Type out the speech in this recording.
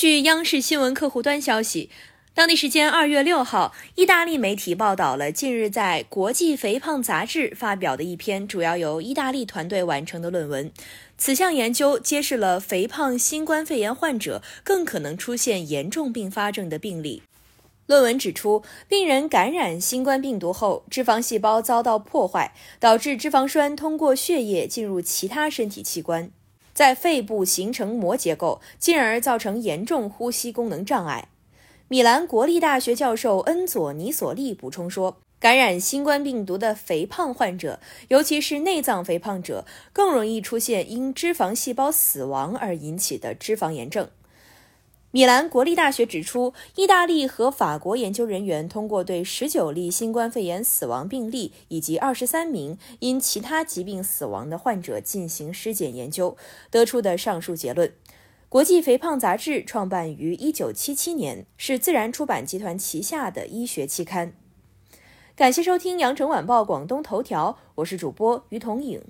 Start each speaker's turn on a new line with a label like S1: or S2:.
S1: 据央视新闻客户端消息，当地时间二月六号，意大利媒体报道了近日在《国际肥胖杂志》发表的一篇主要由意大利团队完成的论文。此项研究揭示了肥胖新冠肺炎患者更可能出现严重并发症的病例。论文指出，病人感染新冠病毒后，脂肪细胞遭到破坏，导致脂肪酸通过血液进入其他身体器官。在肺部形成膜结构，进而造成严重呼吸功能障碍。米兰国立大学教授恩佐尼索利补充说，感染新冠病毒的肥胖患者，尤其是内脏肥胖者，更容易出现因脂肪细胞死亡而引起的脂肪炎症。米兰国立大学指出，意大利和法国研究人员通过对十九例新冠肺炎死亡病例以及二十三名因其他疾病死亡的患者进行尸检研究，得出的上述结论。国际肥胖杂志创办于一九七七年，是自然出版集团旗下的医学期刊。感谢收听羊城晚报广东头条，我是主播于彤颖。